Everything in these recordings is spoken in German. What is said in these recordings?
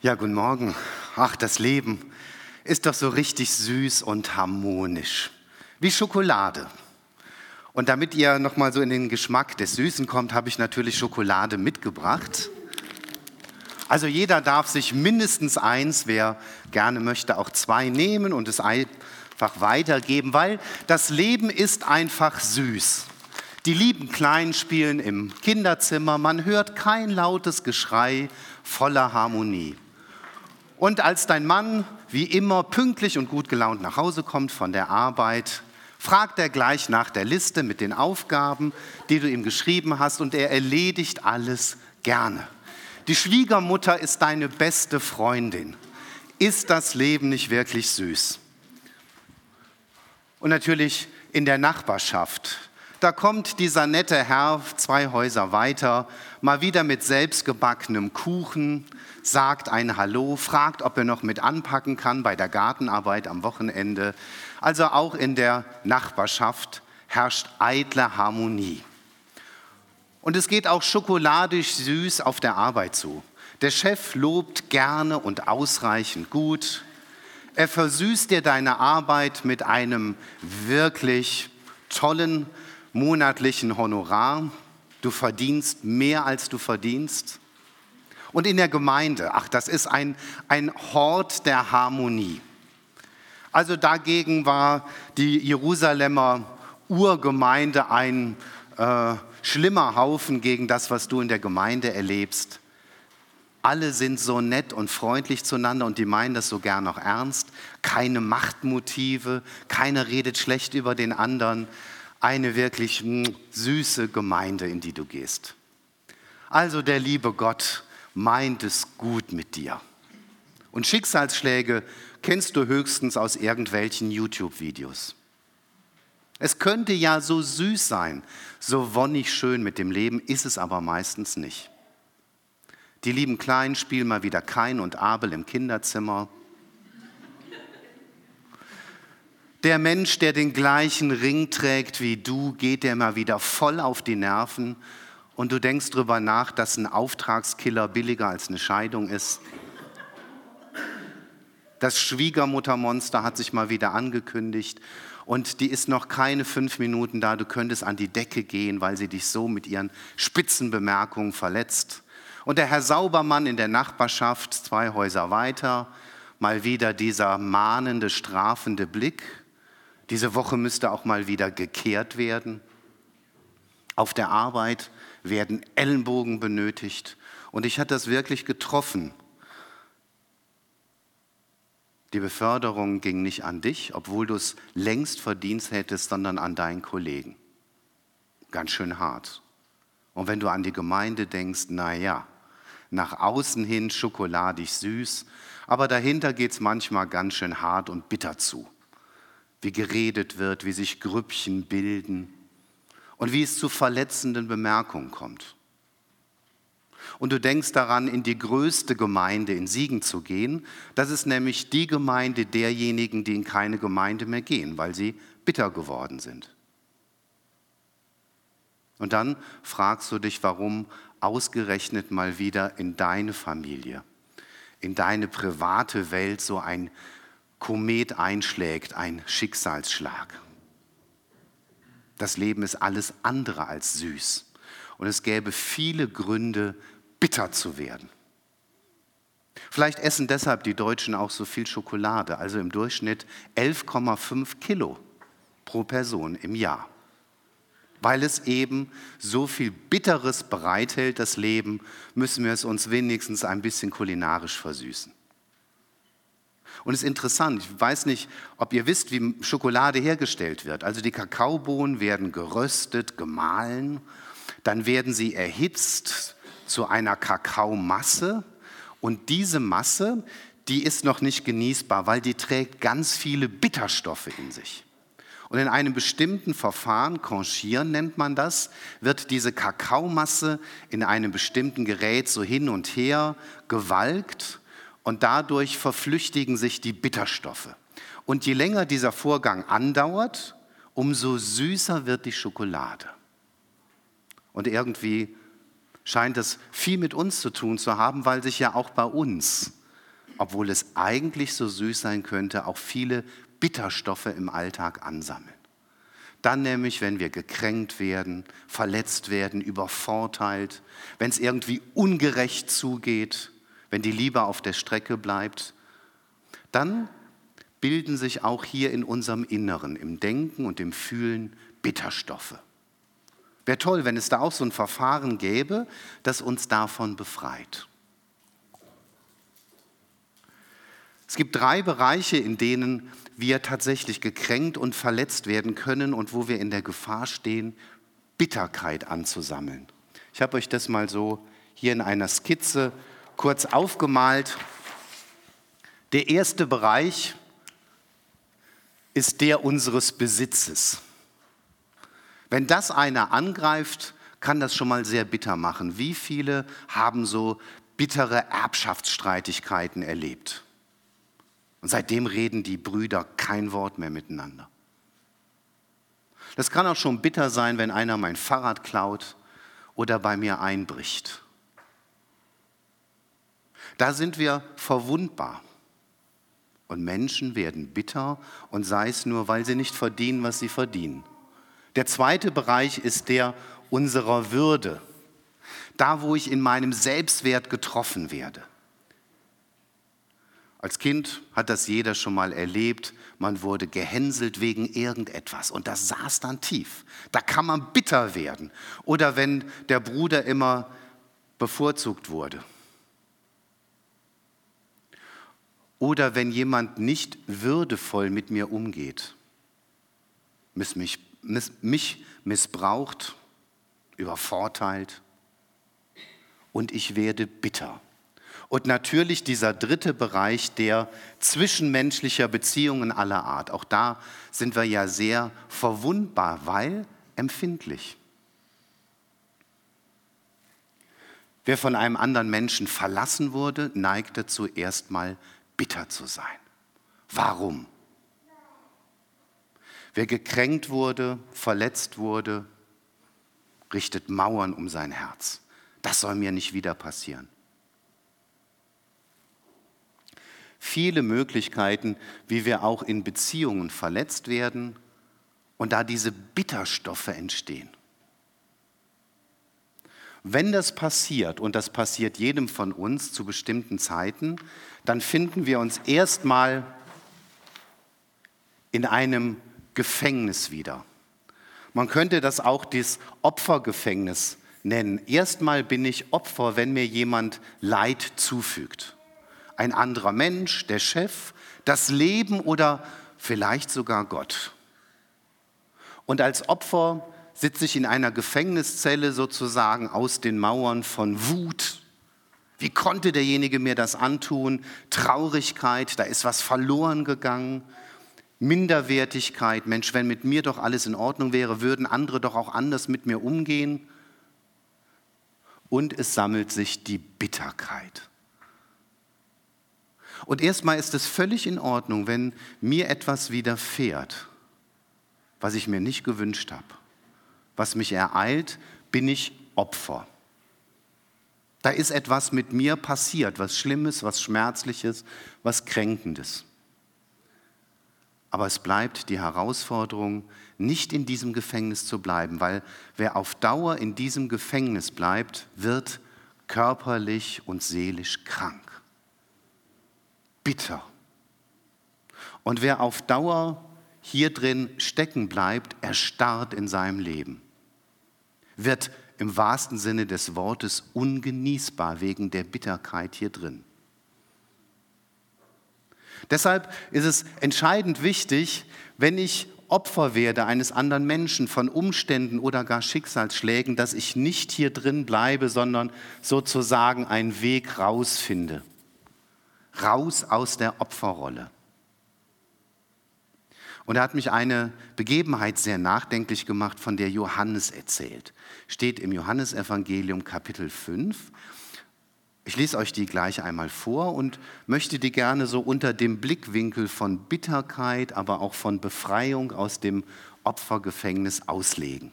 Ja, guten Morgen. Ach, das Leben ist doch so richtig süß und harmonisch. Wie Schokolade. Und damit ihr noch mal so in den Geschmack des Süßen kommt, habe ich natürlich Schokolade mitgebracht. Also jeder darf sich mindestens eins, wer gerne möchte, auch zwei nehmen und es einfach weitergeben, weil das Leben ist einfach süß. Die lieben Kleinen spielen im Kinderzimmer, man hört kein lautes Geschrei voller Harmonie. Und als dein Mann wie immer pünktlich und gut gelaunt nach Hause kommt von der Arbeit, fragt er gleich nach der Liste mit den Aufgaben, die du ihm geschrieben hast, und er erledigt alles gerne. Die Schwiegermutter ist deine beste Freundin. Ist das Leben nicht wirklich süß? Und natürlich in der Nachbarschaft. Da kommt dieser nette Herr zwei Häuser weiter, mal wieder mit selbstgebackenem Kuchen, sagt ein Hallo, fragt, ob er noch mit anpacken kann bei der Gartenarbeit am Wochenende. Also auch in der Nachbarschaft herrscht eitle Harmonie. Und es geht auch schokoladisch süß auf der Arbeit zu. Der Chef lobt gerne und ausreichend gut. Er versüßt dir deine Arbeit mit einem wirklich tollen monatlichen Honorar. Du verdienst mehr, als du verdienst. Und in der Gemeinde, ach, das ist ein, ein Hort der Harmonie. Also dagegen war die Jerusalemer Urgemeinde ein äh, schlimmer Haufen gegen das, was du in der Gemeinde erlebst. Alle sind so nett und freundlich zueinander und die meinen das so gern auch ernst. Keine Machtmotive, keiner redet schlecht über den anderen. Eine wirklich hm, süße Gemeinde, in die du gehst. Also der liebe Gott meint es gut mit dir. Und Schicksalsschläge kennst du höchstens aus irgendwelchen YouTube-Videos. Es könnte ja so süß sein, so wonnig schön mit dem Leben, ist es aber meistens nicht. Die lieben Kleinen spielen mal wieder Kain und Abel im Kinderzimmer. Der Mensch, der den gleichen Ring trägt wie du, geht dir mal wieder voll auf die Nerven und du denkst darüber nach, dass ein Auftragskiller billiger als eine Scheidung ist. Das Schwiegermuttermonster hat sich mal wieder angekündigt und die ist noch keine fünf Minuten da. Du könntest an die Decke gehen, weil sie dich so mit ihren spitzen Bemerkungen verletzt. Und der Herr Saubermann in der Nachbarschaft, zwei Häuser weiter, mal wieder dieser mahnende, strafende Blick. Diese Woche müsste auch mal wieder gekehrt werden. Auf der Arbeit werden Ellenbogen benötigt. Und ich hatte das wirklich getroffen. Die Beförderung ging nicht an dich, obwohl du es längst verdient hättest, sondern an deinen Kollegen. Ganz schön hart. Und wenn du an die Gemeinde denkst, na ja, nach außen hin schokoladig süß, aber dahinter geht es manchmal ganz schön hart und bitter zu. Wie geredet wird, wie sich Grüppchen bilden, und wie es zu verletzenden Bemerkungen kommt. Und du denkst daran, in die größte Gemeinde in Siegen zu gehen. Das ist nämlich die Gemeinde derjenigen, die in keine Gemeinde mehr gehen, weil sie bitter geworden sind. Und dann fragst du dich, warum ausgerechnet mal wieder in deine Familie, in deine private Welt so ein Komet einschlägt, ein Schicksalsschlag. Das Leben ist alles andere als süß. Und es gäbe viele Gründe, bitter zu werden. Vielleicht essen deshalb die Deutschen auch so viel Schokolade, also im Durchschnitt 11,5 Kilo pro Person im Jahr. Weil es eben so viel Bitteres bereithält, das Leben, müssen wir es uns wenigstens ein bisschen kulinarisch versüßen. Und es ist interessant, ich weiß nicht, ob ihr wisst, wie Schokolade hergestellt wird. Also die Kakaobohnen werden geröstet, gemahlen, dann werden sie erhitzt zu einer Kakaomasse und diese Masse, die ist noch nicht genießbar, weil die trägt ganz viele Bitterstoffe in sich. Und in einem bestimmten Verfahren, Conchieren nennt man das, wird diese Kakaomasse in einem bestimmten Gerät so hin und her gewalkt und dadurch verflüchtigen sich die Bitterstoffe. Und je länger dieser Vorgang andauert, umso süßer wird die Schokolade. Und irgendwie scheint es viel mit uns zu tun zu haben, weil sich ja auch bei uns obwohl es eigentlich so süß sein könnte, auch viele Bitterstoffe im Alltag ansammeln. Dann nämlich, wenn wir gekränkt werden, verletzt werden, übervorteilt, wenn es irgendwie ungerecht zugeht, wenn die Liebe auf der Strecke bleibt, dann bilden sich auch hier in unserem Inneren, im Denken und im Fühlen Bitterstoffe. Wäre toll, wenn es da auch so ein Verfahren gäbe, das uns davon befreit. Es gibt drei Bereiche, in denen wir tatsächlich gekränkt und verletzt werden können und wo wir in der Gefahr stehen, Bitterkeit anzusammeln. Ich habe euch das mal so hier in einer Skizze kurz aufgemalt. Der erste Bereich ist der unseres Besitzes. Wenn das einer angreift, kann das schon mal sehr bitter machen. Wie viele haben so bittere Erbschaftsstreitigkeiten erlebt? Und seitdem reden die Brüder kein Wort mehr miteinander. Das kann auch schon bitter sein, wenn einer mein Fahrrad klaut oder bei mir einbricht. Da sind wir verwundbar. Und Menschen werden bitter und sei es nur, weil sie nicht verdienen, was sie verdienen. Der zweite Bereich ist der unserer Würde. Da, wo ich in meinem Selbstwert getroffen werde. Als Kind hat das jeder schon mal erlebt. Man wurde gehänselt wegen irgendetwas und das saß dann tief. Da kann man bitter werden. Oder wenn der Bruder immer bevorzugt wurde. Oder wenn jemand nicht würdevoll mit mir umgeht, mich, mich missbraucht, übervorteilt und ich werde bitter. Und natürlich dieser dritte Bereich der zwischenmenschlicher Beziehungen aller Art. Auch da sind wir ja sehr verwundbar, weil empfindlich. Wer von einem anderen Menschen verlassen wurde, neigte zuerst mal bitter zu sein. Warum? Wer gekränkt wurde, verletzt wurde, richtet Mauern um sein Herz. Das soll mir nicht wieder passieren. viele Möglichkeiten, wie wir auch in Beziehungen verletzt werden und da diese Bitterstoffe entstehen. Wenn das passiert, und das passiert jedem von uns zu bestimmten Zeiten, dann finden wir uns erstmal in einem Gefängnis wieder. Man könnte das auch das Opfergefängnis nennen. Erstmal bin ich Opfer, wenn mir jemand Leid zufügt ein anderer Mensch, der Chef, das Leben oder vielleicht sogar Gott. Und als Opfer sitze ich in einer Gefängniszelle sozusagen aus den Mauern von Wut. Wie konnte derjenige mir das antun? Traurigkeit, da ist was verloren gegangen. Minderwertigkeit, Mensch, wenn mit mir doch alles in Ordnung wäre, würden andere doch auch anders mit mir umgehen. Und es sammelt sich die Bitterkeit. Und erstmal ist es völlig in Ordnung, wenn mir etwas widerfährt, was ich mir nicht gewünscht habe. Was mich ereilt, bin ich Opfer. Da ist etwas mit mir passiert, was Schlimmes, was Schmerzliches, was Kränkendes. Aber es bleibt die Herausforderung, nicht in diesem Gefängnis zu bleiben, weil wer auf Dauer in diesem Gefängnis bleibt, wird körperlich und seelisch krank bitter. Und wer auf Dauer hier drin stecken bleibt, erstarrt in seinem Leben, wird im wahrsten Sinne des Wortes ungenießbar wegen der Bitterkeit hier drin. Deshalb ist es entscheidend wichtig, wenn ich Opfer werde eines anderen Menschen von Umständen oder gar Schicksalsschlägen, dass ich nicht hier drin bleibe, sondern sozusagen einen Weg rausfinde raus aus der Opferrolle. Und da hat mich eine Begebenheit sehr nachdenklich gemacht, von der Johannes erzählt. Steht im Johannesevangelium Kapitel 5. Ich lese euch die gleich einmal vor und möchte die gerne so unter dem Blickwinkel von Bitterkeit, aber auch von Befreiung aus dem Opfergefängnis auslegen.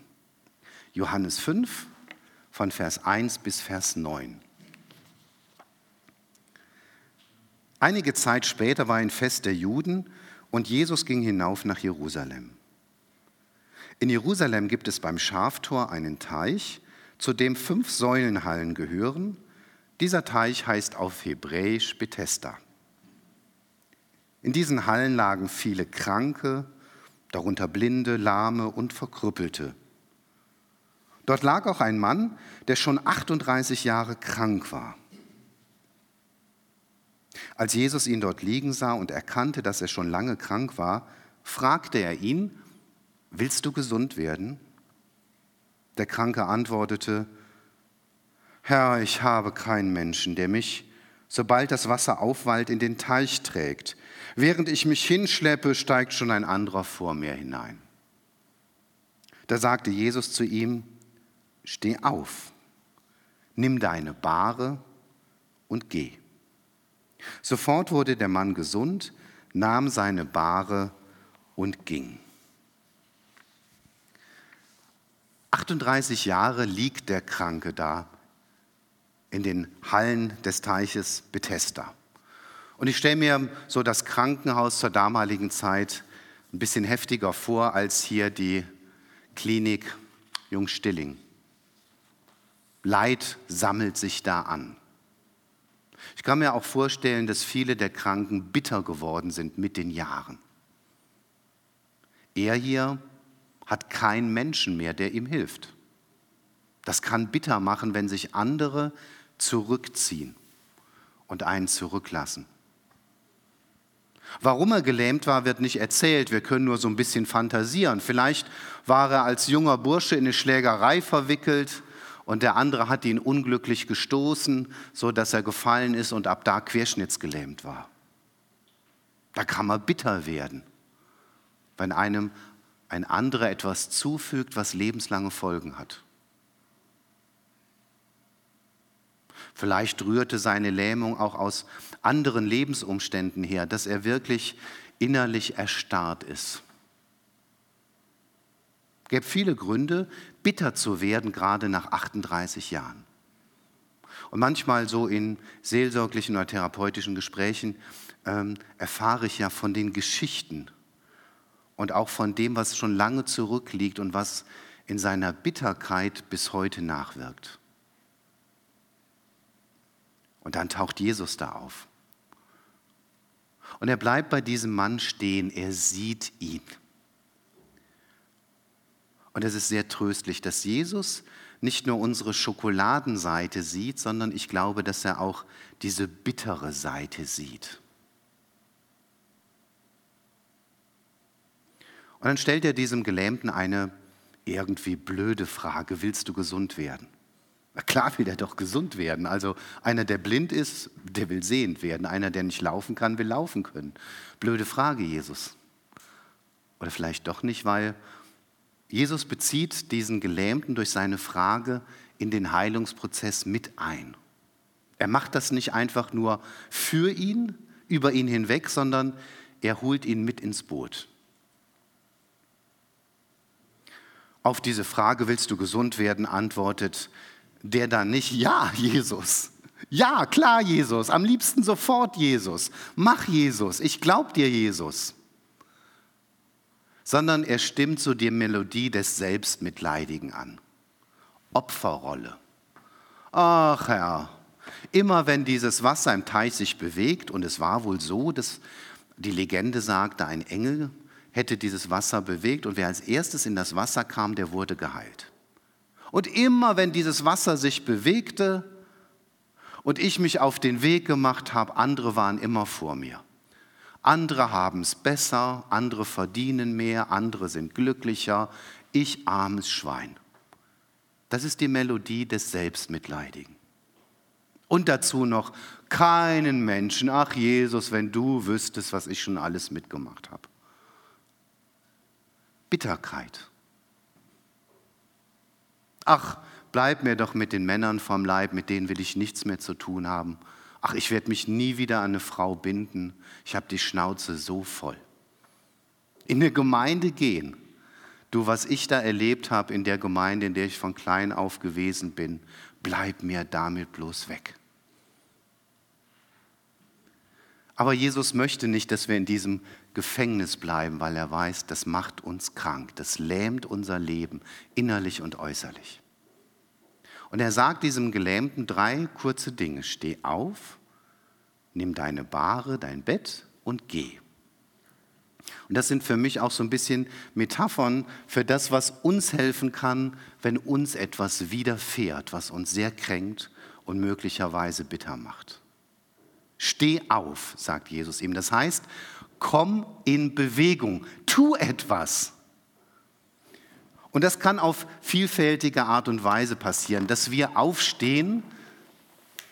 Johannes 5 von Vers 1 bis Vers 9. Einige Zeit später war ein Fest der Juden und Jesus ging hinauf nach Jerusalem. In Jerusalem gibt es beim Schaftor einen Teich, zu dem fünf Säulenhallen gehören. Dieser Teich heißt auf Hebräisch Bethesda. In diesen Hallen lagen viele Kranke, darunter Blinde, Lahme und Verkrüppelte. Dort lag auch ein Mann, der schon 38 Jahre krank war. Als Jesus ihn dort liegen sah und erkannte, dass er schon lange krank war, fragte er ihn, willst du gesund werden? Der Kranke antwortete, Herr, ich habe keinen Menschen, der mich, sobald das Wasser aufwallt, in den Teich trägt. Während ich mich hinschleppe, steigt schon ein anderer vor mir hinein. Da sagte Jesus zu ihm, Steh auf, nimm deine Bahre und geh. Sofort wurde der Mann gesund, nahm seine Bahre und ging. 38 Jahre liegt der Kranke da in den Hallen des Teiches Bethesda. Und ich stelle mir so das Krankenhaus zur damaligen Zeit ein bisschen heftiger vor als hier die Klinik Jungstilling. Leid sammelt sich da an. Ich kann mir auch vorstellen, dass viele der Kranken bitter geworden sind mit den Jahren. Er hier hat keinen Menschen mehr, der ihm hilft. Das kann bitter machen, wenn sich andere zurückziehen und einen zurücklassen. Warum er gelähmt war, wird nicht erzählt. Wir können nur so ein bisschen fantasieren. Vielleicht war er als junger Bursche in eine Schlägerei verwickelt und der andere hat ihn unglücklich gestoßen, so dass er gefallen ist und ab da querschnittsgelähmt war. Da kann man bitter werden, wenn einem ein anderer etwas zufügt, was lebenslange Folgen hat. Vielleicht rührte seine Lähmung auch aus anderen Lebensumständen her, dass er wirklich innerlich erstarrt ist. Gäbe viele Gründe, bitter zu werden, gerade nach 38 Jahren. Und manchmal so in seelsorglichen oder therapeutischen Gesprächen ähm, erfahre ich ja von den Geschichten und auch von dem, was schon lange zurückliegt und was in seiner Bitterkeit bis heute nachwirkt. Und dann taucht Jesus da auf. Und er bleibt bei diesem Mann stehen, er sieht ihn. Und es ist sehr tröstlich, dass Jesus nicht nur unsere Schokoladenseite sieht, sondern ich glaube, dass er auch diese bittere Seite sieht. Und dann stellt er diesem Gelähmten eine irgendwie blöde Frage, willst du gesund werden? Na klar will er doch gesund werden. Also einer, der blind ist, der will sehend werden. Einer, der nicht laufen kann, will laufen können. Blöde Frage, Jesus. Oder vielleicht doch nicht, weil Jesus bezieht diesen Gelähmten durch seine Frage in den Heilungsprozess mit ein. Er macht das nicht einfach nur für ihn, über ihn hinweg, sondern er holt ihn mit ins Boot. Auf diese Frage, willst du gesund werden, antwortet der dann nicht, ja, Jesus. Ja, klar, Jesus. Am liebsten sofort, Jesus. Mach, Jesus. Ich glaub dir, Jesus. Sondern er stimmt so die Melodie des Selbstmitleidigen an. Opferrolle. Ach Herr, immer wenn dieses Wasser im Teich sich bewegt, und es war wohl so, dass die Legende sagte, ein Engel hätte dieses Wasser bewegt und wer als erstes in das Wasser kam, der wurde geheilt. Und immer wenn dieses Wasser sich bewegte und ich mich auf den Weg gemacht habe, andere waren immer vor mir. Andere haben es besser, andere verdienen mehr, andere sind glücklicher, ich armes Schwein. Das ist die Melodie des Selbstmitleidigen. Und dazu noch keinen Menschen, ach Jesus, wenn du wüsstest, was ich schon alles mitgemacht habe. Bitterkeit. Ach, bleib mir doch mit den Männern vom Leib, mit denen will ich nichts mehr zu tun haben. Ach, ich werde mich nie wieder an eine Frau binden. Ich habe die Schnauze so voll. In eine Gemeinde gehen. Du, was ich da erlebt habe in der Gemeinde, in der ich von klein auf gewesen bin, bleib mir damit bloß weg. Aber Jesus möchte nicht, dass wir in diesem Gefängnis bleiben, weil er weiß, das macht uns krank, das lähmt unser Leben, innerlich und äußerlich. Und er sagt diesem Gelähmten drei kurze Dinge. Steh auf, nimm deine Bahre, dein Bett und geh. Und das sind für mich auch so ein bisschen Metaphern für das, was uns helfen kann, wenn uns etwas widerfährt, was uns sehr kränkt und möglicherweise bitter macht. Steh auf, sagt Jesus ihm. Das heißt, komm in Bewegung, tu etwas. Und das kann auf vielfältige Art und Weise passieren, dass wir aufstehen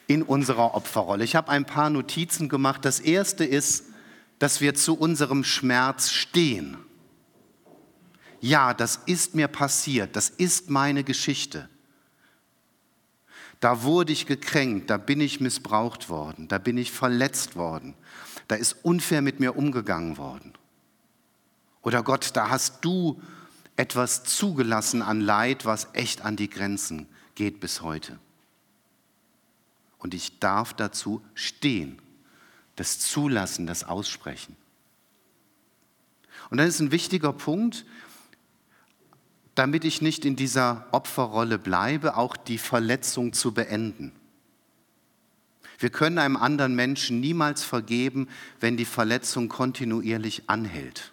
in unserer Opferrolle. Ich habe ein paar Notizen gemacht. Das erste ist, dass wir zu unserem Schmerz stehen. Ja, das ist mir passiert, das ist meine Geschichte. Da wurde ich gekränkt, da bin ich missbraucht worden, da bin ich verletzt worden, da ist unfair mit mir umgegangen worden. Oder Gott, da hast du etwas zugelassen an Leid, was echt an die Grenzen geht bis heute. Und ich darf dazu stehen, das Zulassen, das Aussprechen. Und dann ist ein wichtiger Punkt, damit ich nicht in dieser Opferrolle bleibe, auch die Verletzung zu beenden. Wir können einem anderen Menschen niemals vergeben, wenn die Verletzung kontinuierlich anhält.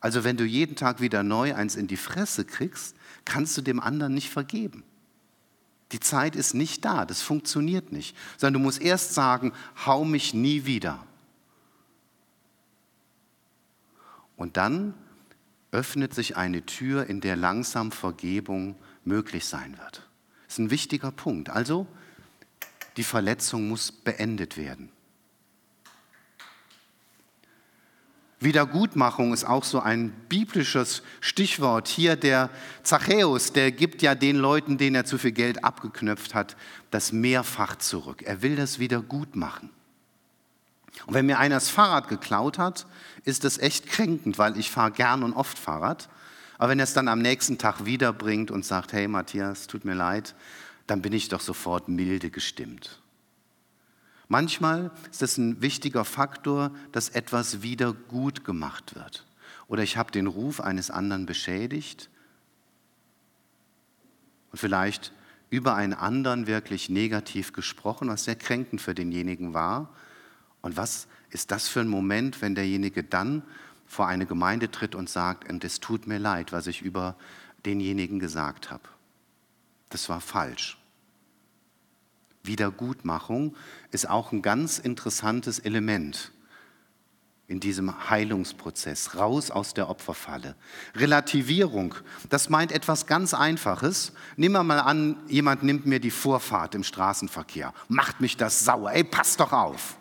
Also wenn du jeden Tag wieder neu eins in die Fresse kriegst, kannst du dem anderen nicht vergeben. Die Zeit ist nicht da, das funktioniert nicht, sondern du musst erst sagen, hau mich nie wieder. Und dann öffnet sich eine Tür, in der langsam Vergebung möglich sein wird. Das ist ein wichtiger Punkt. Also, die Verletzung muss beendet werden. Wiedergutmachung ist auch so ein biblisches Stichwort. Hier der Zachäus, der gibt ja den Leuten, denen er zu viel Geld abgeknöpft hat, das mehrfach zurück. Er will das wieder gut machen. Und wenn mir einer das Fahrrad geklaut hat, ist das echt kränkend, weil ich fahre gern und oft Fahrrad. Aber wenn er es dann am nächsten Tag wiederbringt und sagt, hey Matthias, tut mir leid, dann bin ich doch sofort milde gestimmt. Manchmal ist es ein wichtiger Faktor, dass etwas wieder gut gemacht wird. Oder ich habe den Ruf eines anderen beschädigt und vielleicht über einen anderen wirklich negativ gesprochen, was sehr kränkend für denjenigen war. Und was ist das für ein Moment, wenn derjenige dann vor eine Gemeinde tritt und sagt, und es tut mir leid, was ich über denjenigen gesagt habe. Das war falsch. Wiedergutmachung ist auch ein ganz interessantes Element in diesem Heilungsprozess, raus aus der Opferfalle. Relativierung, das meint etwas ganz Einfaches. Nehmen wir mal an, jemand nimmt mir die Vorfahrt im Straßenverkehr, macht mich das sauer, ey, pass doch auf.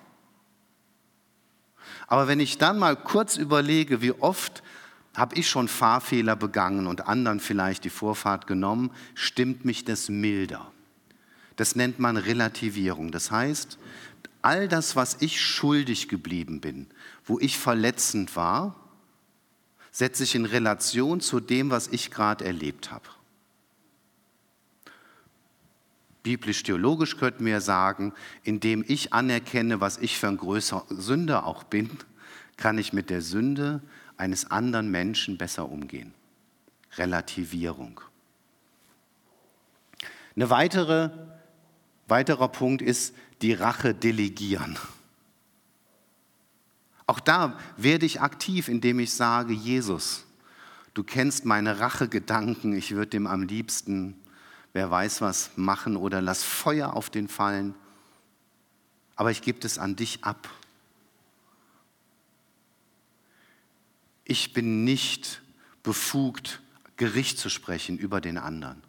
Aber wenn ich dann mal kurz überlege, wie oft habe ich schon Fahrfehler begangen und anderen vielleicht die Vorfahrt genommen, stimmt mich das milder. Das nennt man Relativierung. Das heißt, all das, was ich schuldig geblieben bin, wo ich verletzend war, setze ich in Relation zu dem, was ich gerade erlebt habe. Biblisch-theologisch könnten wir sagen, indem ich anerkenne, was ich für ein größer Sünder auch bin, kann ich mit der Sünde eines anderen Menschen besser umgehen. Relativierung. Ein weitere, weiterer Punkt ist die Rache delegieren. Auch da werde ich aktiv, indem ich sage, Jesus, du kennst meine Rachegedanken, ich würde dem am liebsten wer weiß was machen oder lass Feuer auf den fallen. Aber ich gebe es an dich ab. Ich bin nicht befugt, Gericht zu sprechen über den anderen,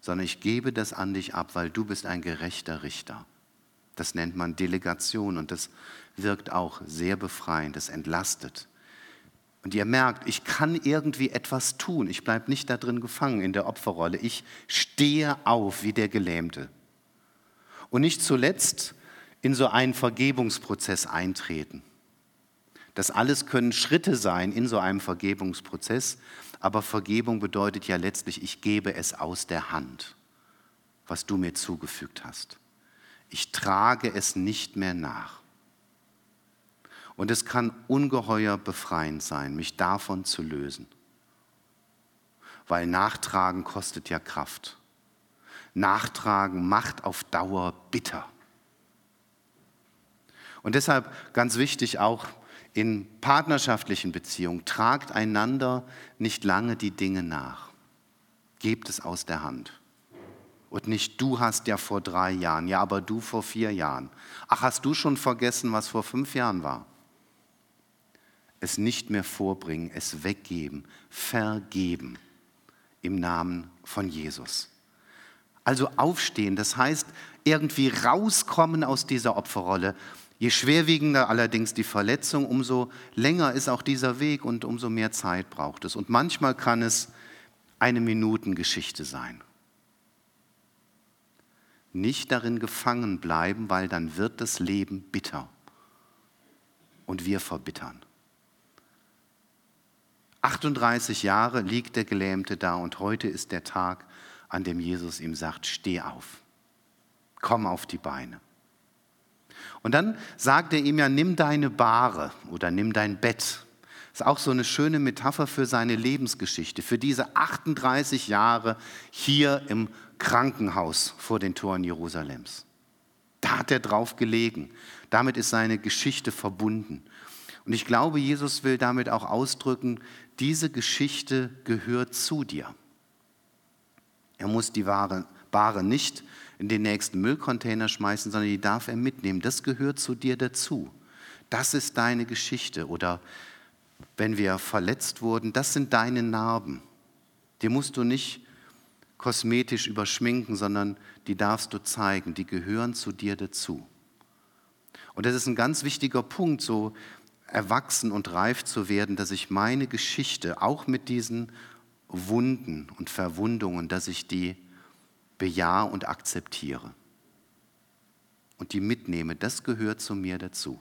sondern ich gebe das an dich ab, weil du bist ein gerechter Richter. Das nennt man Delegation und das wirkt auch sehr befreiend, das entlastet. Und ihr merkt, ich kann irgendwie etwas tun. Ich bleibe nicht da drin gefangen in der Opferrolle. Ich stehe auf wie der Gelähmte. Und nicht zuletzt in so einen Vergebungsprozess eintreten. Das alles können Schritte sein in so einem Vergebungsprozess, aber Vergebung bedeutet ja letztlich, ich gebe es aus der Hand, was du mir zugefügt hast. Ich trage es nicht mehr nach. Und es kann ungeheuer befreiend sein, mich davon zu lösen. Weil Nachtragen kostet ja Kraft. Nachtragen macht auf Dauer bitter. Und deshalb ganz wichtig auch in partnerschaftlichen Beziehungen, tragt einander nicht lange die Dinge nach. Gebt es aus der Hand. Und nicht du hast ja vor drei Jahren, ja, aber du vor vier Jahren. Ach, hast du schon vergessen, was vor fünf Jahren war? Es nicht mehr vorbringen, es weggeben, vergeben im Namen von Jesus. Also aufstehen, das heißt irgendwie rauskommen aus dieser Opferrolle. Je schwerwiegender allerdings die Verletzung, umso länger ist auch dieser Weg und umso mehr Zeit braucht es. Und manchmal kann es eine Minutengeschichte sein nicht darin gefangen bleiben, weil dann wird das Leben bitter und wir verbittern. 38 Jahre liegt der Gelähmte da und heute ist der Tag, an dem Jesus ihm sagt, steh auf, komm auf die Beine. Und dann sagt er ihm ja, nimm deine Bahre oder nimm dein Bett. Ist auch so eine schöne Metapher für seine Lebensgeschichte, für diese 38 Jahre hier im Krankenhaus vor den Toren Jerusalems. Da hat er drauf gelegen. Damit ist seine Geschichte verbunden. Und ich glaube, Jesus will damit auch ausdrücken, diese Geschichte gehört zu dir. Er muss die Ware, Ware nicht in den nächsten Müllcontainer schmeißen, sondern die darf er mitnehmen. Das gehört zu dir dazu. Das ist deine Geschichte. Oder wenn wir verletzt wurden, das sind deine Narben. Die musst du nicht kosmetisch überschminken, sondern die darfst du zeigen, die gehören zu dir dazu. Und das ist ein ganz wichtiger Punkt, so erwachsen und reif zu werden, dass ich meine Geschichte, auch mit diesen Wunden und Verwundungen, dass ich die bejahe und akzeptiere und die mitnehme. Das gehört zu mir dazu.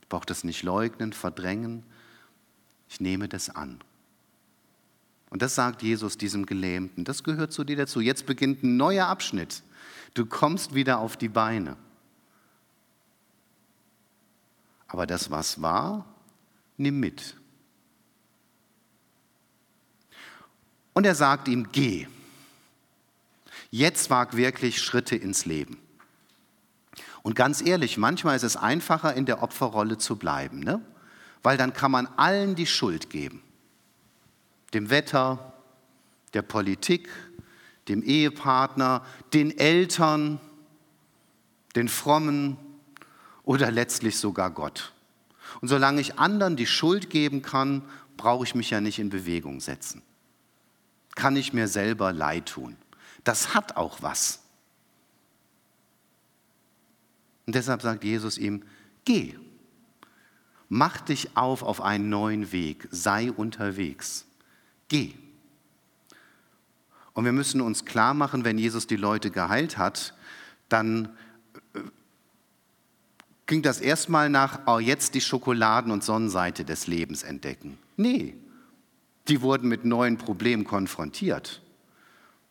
Ich brauche das nicht leugnen, verdrängen. Ich nehme das an. Und das sagt Jesus diesem Gelähmten. Das gehört zu dir dazu. Jetzt beginnt ein neuer Abschnitt. Du kommst wieder auf die Beine. Aber das, was war, nimm mit. Und er sagt ihm, geh. Jetzt wag wirklich Schritte ins Leben. Und ganz ehrlich, manchmal ist es einfacher, in der Opferrolle zu bleiben, ne? weil dann kann man allen die Schuld geben dem Wetter, der Politik, dem Ehepartner, den Eltern, den Frommen oder letztlich sogar Gott. Und solange ich anderen die Schuld geben kann, brauche ich mich ja nicht in Bewegung setzen. Kann ich mir selber leid tun. Das hat auch was. Und deshalb sagt Jesus ihm, geh, mach dich auf auf einen neuen Weg, sei unterwegs geh. Und wir müssen uns klar machen, wenn Jesus die Leute geheilt hat, dann äh, ging das erstmal nach, oh, jetzt die Schokoladen- und Sonnenseite des Lebens entdecken. Nee, die wurden mit neuen Problemen konfrontiert.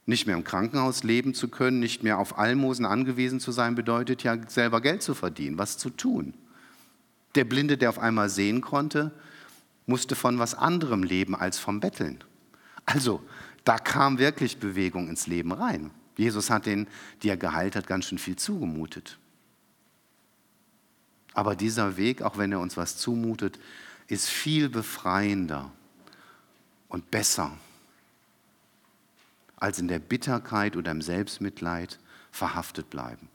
Nicht mehr im Krankenhaus leben zu können, nicht mehr auf Almosen angewiesen zu sein, bedeutet ja selber Geld zu verdienen, was zu tun. Der Blinde, der auf einmal sehen konnte, musste von was anderem leben als vom Betteln. Also, da kam wirklich Bewegung ins Leben rein. Jesus hat den, die er geheilt hat, ganz schön viel zugemutet. Aber dieser Weg, auch wenn er uns was zumutet, ist viel befreiender und besser, als in der Bitterkeit oder im Selbstmitleid verhaftet bleiben.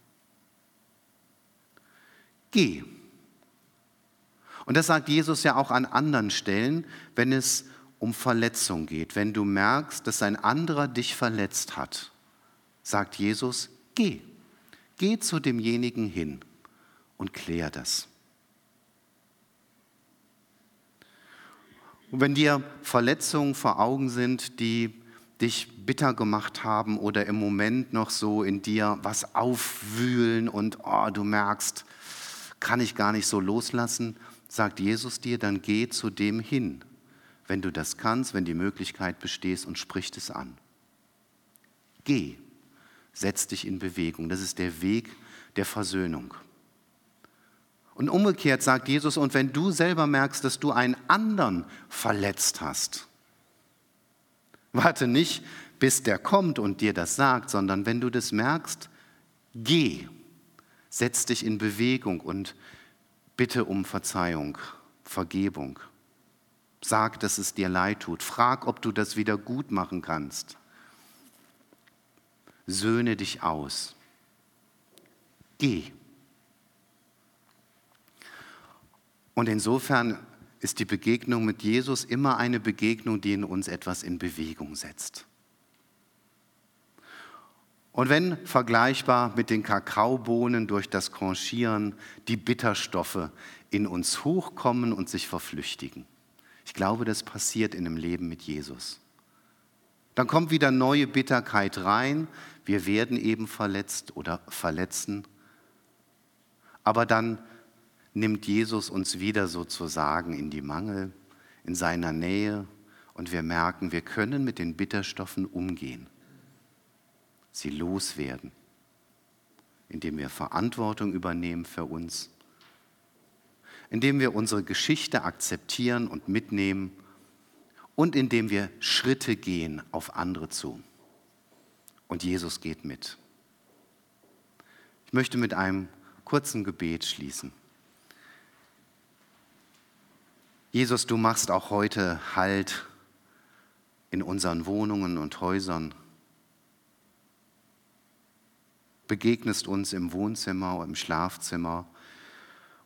Geh. Und das sagt Jesus ja auch an anderen Stellen, wenn es um Verletzung geht. Wenn du merkst, dass ein anderer dich verletzt hat, sagt Jesus, geh. Geh zu demjenigen hin und klär das. Und wenn dir Verletzungen vor Augen sind, die dich bitter gemacht haben oder im Moment noch so in dir was aufwühlen und oh, du merkst, kann ich gar nicht so loslassen, sagt Jesus dir, dann geh zu dem hin, wenn du das kannst, wenn die Möglichkeit besteht und spricht es an. Geh, setz dich in Bewegung. Das ist der Weg der Versöhnung. Und umgekehrt sagt Jesus, und wenn du selber merkst, dass du einen anderen verletzt hast, warte nicht, bis der kommt und dir das sagt, sondern wenn du das merkst, geh, setz dich in Bewegung und bitte um Verzeihung, Vergebung. Sag, dass es dir leid tut. Frag, ob du das wieder gut machen kannst. Söhne dich aus. Geh. Und insofern ist die Begegnung mit Jesus immer eine Begegnung, die in uns etwas in Bewegung setzt. Und wenn vergleichbar mit den Kakaobohnen durch das Conchieren die Bitterstoffe in uns hochkommen und sich verflüchtigen. Ich glaube, das passiert in dem Leben mit Jesus. Dann kommt wieder neue Bitterkeit rein. Wir werden eben verletzt oder verletzen. Aber dann nimmt Jesus uns wieder sozusagen in die Mangel, in seiner Nähe und wir merken, wir können mit den Bitterstoffen umgehen, sie loswerden, indem wir Verantwortung übernehmen für uns, indem wir unsere Geschichte akzeptieren und mitnehmen und indem wir Schritte gehen auf andere zu. Und Jesus geht mit. Ich möchte mit einem kurzen Gebet schließen. Jesus, du machst auch heute Halt in unseren Wohnungen und Häusern. Begegnest uns im Wohnzimmer, oder im Schlafzimmer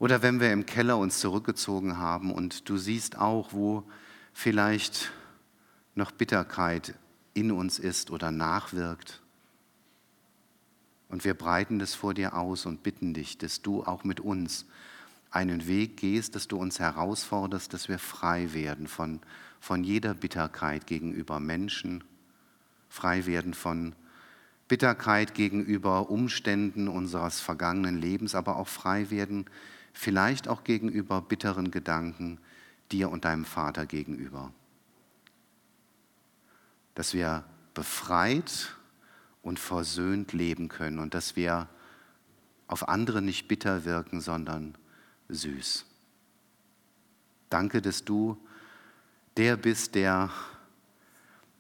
oder wenn wir im Keller uns zurückgezogen haben und du siehst auch, wo vielleicht noch Bitterkeit in uns ist oder nachwirkt. Und wir breiten das vor dir aus und bitten dich, dass du auch mit uns einen Weg gehst, dass du uns herausforderst, dass wir frei werden von, von jeder Bitterkeit gegenüber Menschen, frei werden von Bitterkeit gegenüber Umständen unseres vergangenen Lebens, aber auch frei werden, vielleicht auch gegenüber bitteren Gedanken dir und deinem Vater gegenüber. Dass wir befreit und versöhnt leben können und dass wir auf andere nicht bitter wirken, sondern süß. Danke, dass du der bist, der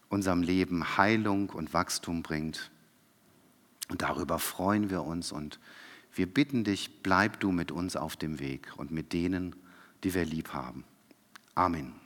unserem Leben Heilung und Wachstum bringt. Und darüber freuen wir uns und wir bitten dich, bleib du mit uns auf dem Weg und mit denen, die wir lieb haben. Amen.